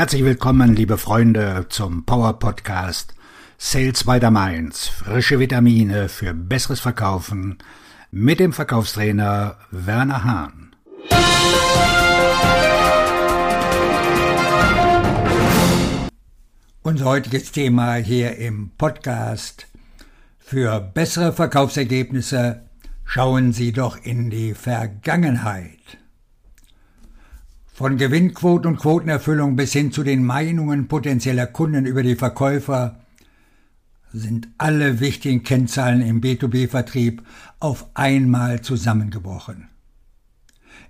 Herzlich willkommen, liebe Freunde, zum Power Podcast Sales by the Mainz. Frische Vitamine für besseres Verkaufen mit dem Verkaufstrainer Werner Hahn. Unser heutiges Thema hier im Podcast für bessere Verkaufsergebnisse schauen Sie doch in die Vergangenheit. Von Gewinnquoten und Quotenerfüllung bis hin zu den Meinungen potenzieller Kunden über die Verkäufer sind alle wichtigen Kennzahlen im B2B-Vertrieb auf einmal zusammengebrochen.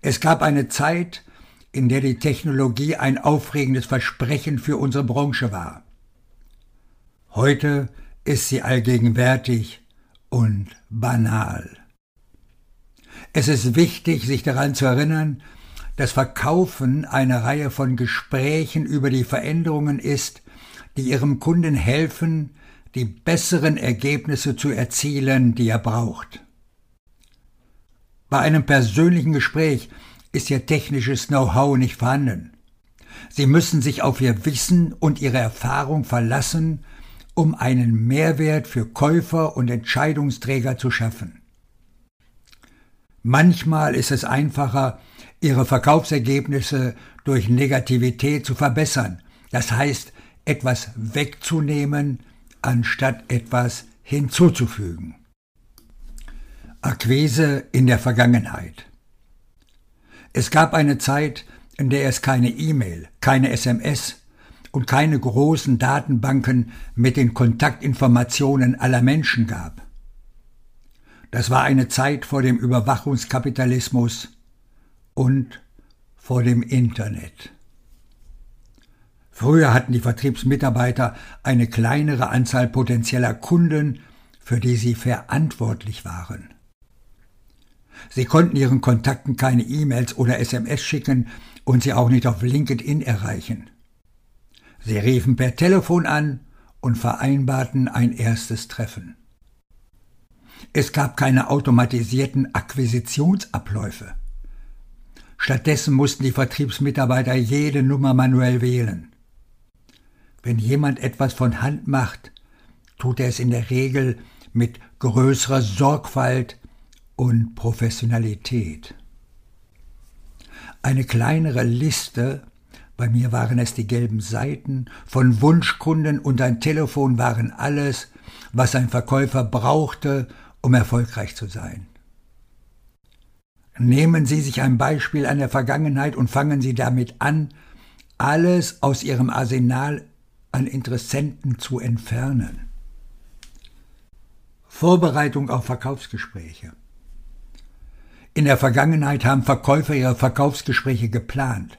Es gab eine Zeit, in der die Technologie ein aufregendes Versprechen für unsere Branche war. Heute ist sie allgegenwärtig und banal. Es ist wichtig, sich daran zu erinnern, das Verkaufen eine Reihe von Gesprächen über die Veränderungen ist, die Ihrem Kunden helfen, die besseren Ergebnisse zu erzielen, die er braucht. Bei einem persönlichen Gespräch ist Ihr technisches Know-how nicht vorhanden. Sie müssen sich auf Ihr Wissen und Ihre Erfahrung verlassen, um einen Mehrwert für Käufer und Entscheidungsträger zu schaffen. Manchmal ist es einfacher, ihre Verkaufsergebnisse durch Negativität zu verbessern, das heißt etwas wegzunehmen, anstatt etwas hinzuzufügen. Akquise in der Vergangenheit. Es gab eine Zeit, in der es keine E-Mail, keine SMS und keine großen Datenbanken mit den Kontaktinformationen aller Menschen gab. Das war eine Zeit vor dem Überwachungskapitalismus und vor dem Internet. Früher hatten die Vertriebsmitarbeiter eine kleinere Anzahl potenzieller Kunden, für die sie verantwortlich waren. Sie konnten ihren Kontakten keine E-Mails oder SMS schicken und sie auch nicht auf LinkedIn erreichen. Sie riefen per Telefon an und vereinbarten ein erstes Treffen. Es gab keine automatisierten Akquisitionsabläufe. Stattdessen mussten die Vertriebsmitarbeiter jede Nummer manuell wählen. Wenn jemand etwas von Hand macht, tut er es in der Regel mit größerer Sorgfalt und Professionalität. Eine kleinere Liste, bei mir waren es die gelben Seiten, von Wunschkunden und ein Telefon waren alles, was ein Verkäufer brauchte, um erfolgreich zu sein. Nehmen Sie sich ein Beispiel an der Vergangenheit und fangen Sie damit an, alles aus Ihrem Arsenal an Interessenten zu entfernen. Vorbereitung auf Verkaufsgespräche. In der Vergangenheit haben Verkäufer ihre Verkaufsgespräche geplant.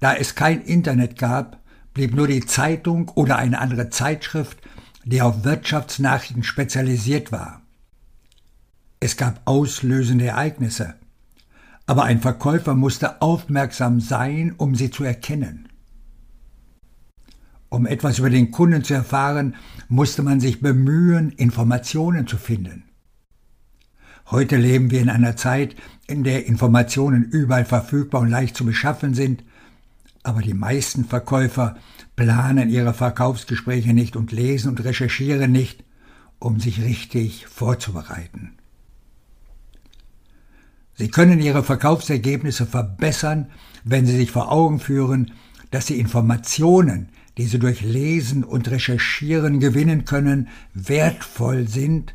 Da es kein Internet gab, blieb nur die Zeitung oder eine andere Zeitschrift, die auf Wirtschaftsnachrichten spezialisiert war. Es gab auslösende Ereignisse. Aber ein Verkäufer musste aufmerksam sein, um sie zu erkennen. Um etwas über den Kunden zu erfahren, musste man sich bemühen, Informationen zu finden. Heute leben wir in einer Zeit, in der Informationen überall verfügbar und leicht zu beschaffen sind, aber die meisten Verkäufer planen ihre Verkaufsgespräche nicht und lesen und recherchieren nicht, um sich richtig vorzubereiten. Sie können Ihre Verkaufsergebnisse verbessern, wenn Sie sich vor Augen führen, dass die Informationen, die Sie durch Lesen und Recherchieren gewinnen können, wertvoll sind,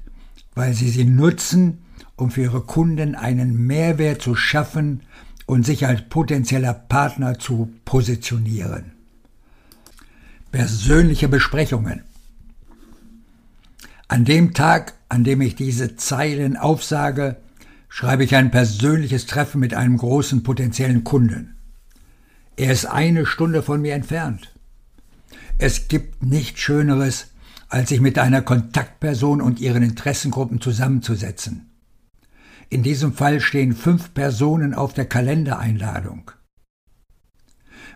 weil Sie sie nutzen, um für Ihre Kunden einen Mehrwert zu schaffen und sich als potenzieller Partner zu positionieren. Persönliche Besprechungen. An dem Tag, an dem ich diese Zeilen aufsage, schreibe ich ein persönliches Treffen mit einem großen potenziellen Kunden. Er ist eine Stunde von mir entfernt. Es gibt nichts Schöneres, als sich mit einer Kontaktperson und ihren Interessengruppen zusammenzusetzen. In diesem Fall stehen fünf Personen auf der Kalendereinladung.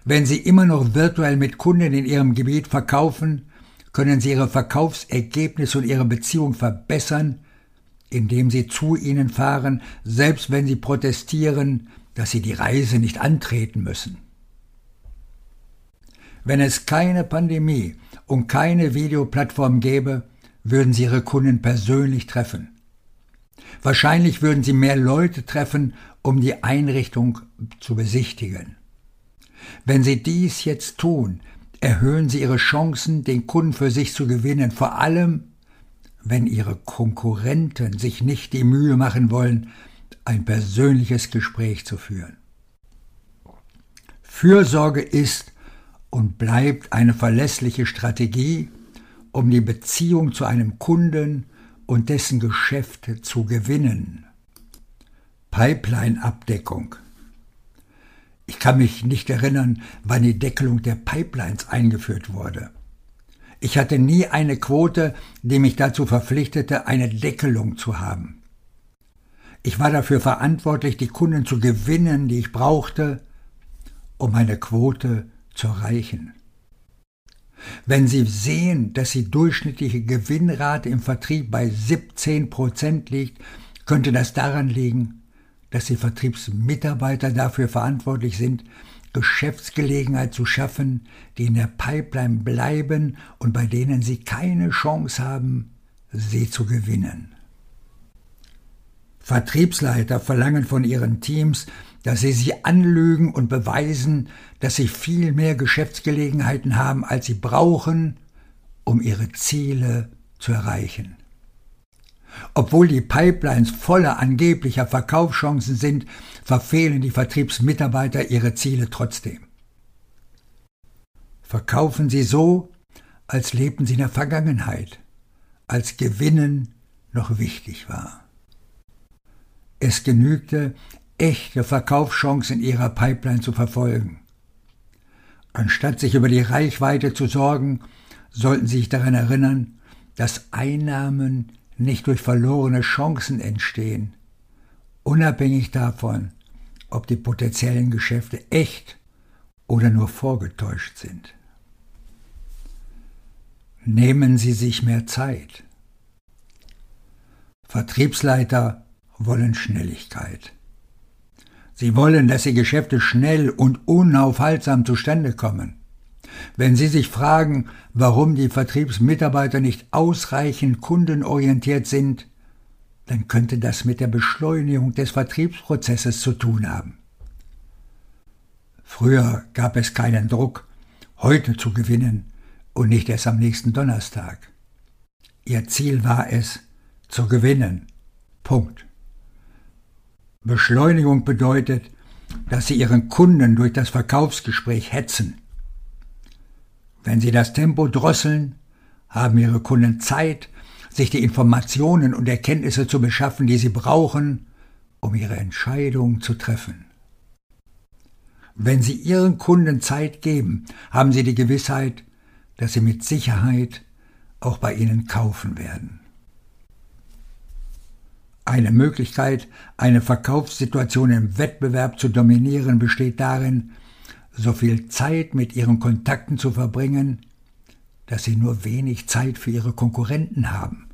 Wenn Sie immer noch virtuell mit Kunden in Ihrem Gebiet verkaufen, können Sie Ihre Verkaufsergebnisse und Ihre Beziehung verbessern, indem sie zu ihnen fahren, selbst wenn sie protestieren, dass sie die Reise nicht antreten müssen. Wenn es keine Pandemie und keine Videoplattform gäbe, würden Sie Ihre Kunden persönlich treffen. Wahrscheinlich würden Sie mehr Leute treffen, um die Einrichtung zu besichtigen. Wenn Sie dies jetzt tun, erhöhen Sie Ihre Chancen, den Kunden für sich zu gewinnen, vor allem wenn Ihre Konkurrenten sich nicht die Mühe machen wollen, ein persönliches Gespräch zu führen. Fürsorge ist und bleibt eine verlässliche Strategie, um die Beziehung zu einem Kunden und dessen Geschäfte zu gewinnen. Pipeline-Abdeckung. Ich kann mich nicht erinnern, wann die Deckelung der Pipelines eingeführt wurde. Ich hatte nie eine Quote, die mich dazu verpflichtete, eine Deckelung zu haben. Ich war dafür verantwortlich, die Kunden zu gewinnen, die ich brauchte, um meine Quote zu erreichen. Wenn Sie sehen, dass die durchschnittliche Gewinnrate im Vertrieb bei 17 Prozent liegt, könnte das daran liegen, dass die Vertriebsmitarbeiter dafür verantwortlich sind, Geschäftsgelegenheit zu schaffen, die in der Pipeline bleiben und bei denen sie keine Chance haben, sie zu gewinnen. Vertriebsleiter verlangen von ihren Teams, dass sie sie anlügen und beweisen, dass sie viel mehr Geschäftsgelegenheiten haben, als sie brauchen, um ihre Ziele zu erreichen. Obwohl die Pipelines voller angeblicher Verkaufschancen sind, verfehlen die Vertriebsmitarbeiter ihre Ziele trotzdem. Verkaufen sie so, als lebten sie in der Vergangenheit, als Gewinnen noch wichtig war. Es genügte, echte Verkaufschancen ihrer Pipeline zu verfolgen. Anstatt sich über die Reichweite zu sorgen, sollten sie sich daran erinnern, dass Einnahmen nicht durch verlorene Chancen entstehen, unabhängig davon, ob die potenziellen Geschäfte echt oder nur vorgetäuscht sind. Nehmen Sie sich mehr Zeit. Vertriebsleiter wollen Schnelligkeit. Sie wollen, dass die Geschäfte schnell und unaufhaltsam zustande kommen. Wenn Sie sich fragen, warum die Vertriebsmitarbeiter nicht ausreichend kundenorientiert sind, dann könnte das mit der Beschleunigung des Vertriebsprozesses zu tun haben. Früher gab es keinen Druck, heute zu gewinnen und nicht erst am nächsten Donnerstag. Ihr Ziel war es, zu gewinnen. Punkt. Beschleunigung bedeutet, dass Sie Ihren Kunden durch das Verkaufsgespräch hetzen. Wenn Sie das Tempo drosseln, haben Ihre Kunden Zeit, sich die Informationen und Erkenntnisse zu beschaffen, die sie brauchen, um ihre Entscheidung zu treffen. Wenn Sie Ihren Kunden Zeit geben, haben Sie die Gewissheit, dass sie mit Sicherheit auch bei Ihnen kaufen werden. Eine Möglichkeit, eine Verkaufssituation im Wettbewerb zu dominieren, besteht darin, so viel Zeit mit ihren Kontakten zu verbringen, dass sie nur wenig Zeit für ihre Konkurrenten haben.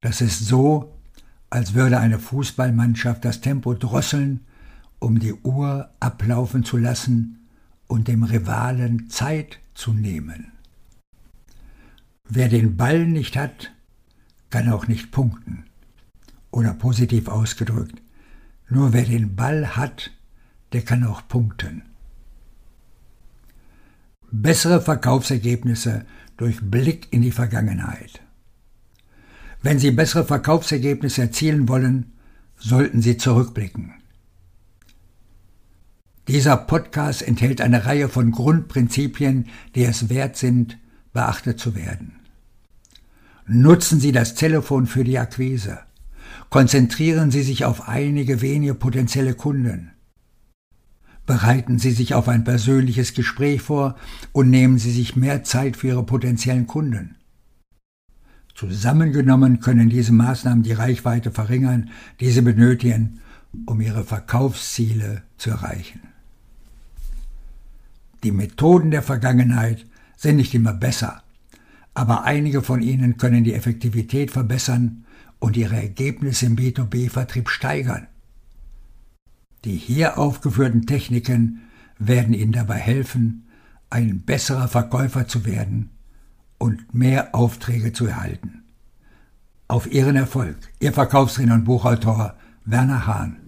Das ist so, als würde eine Fußballmannschaft das Tempo drosseln, um die Uhr ablaufen zu lassen und dem Rivalen Zeit zu nehmen. Wer den Ball nicht hat, kann auch nicht punkten. Oder positiv ausgedrückt, nur wer den Ball hat, der kann auch punkten bessere Verkaufsergebnisse durch Blick in die Vergangenheit. Wenn Sie bessere Verkaufsergebnisse erzielen wollen, sollten Sie zurückblicken. Dieser Podcast enthält eine Reihe von Grundprinzipien, die es wert sind, beachtet zu werden. Nutzen Sie das Telefon für die Akquise. Konzentrieren Sie sich auf einige wenige potenzielle Kunden. Bereiten Sie sich auf ein persönliches Gespräch vor und nehmen Sie sich mehr Zeit für Ihre potenziellen Kunden. Zusammengenommen können diese Maßnahmen die Reichweite verringern, die Sie benötigen, um Ihre Verkaufsziele zu erreichen. Die Methoden der Vergangenheit sind nicht immer besser, aber einige von ihnen können die Effektivität verbessern und ihre Ergebnisse im B2B-Vertrieb steigern. Die hier aufgeführten Techniken werden Ihnen dabei helfen, ein besserer Verkäufer zu werden und mehr Aufträge zu erhalten. Auf Ihren Erfolg, Ihr Verkaufstrainer und Buchautor Werner Hahn.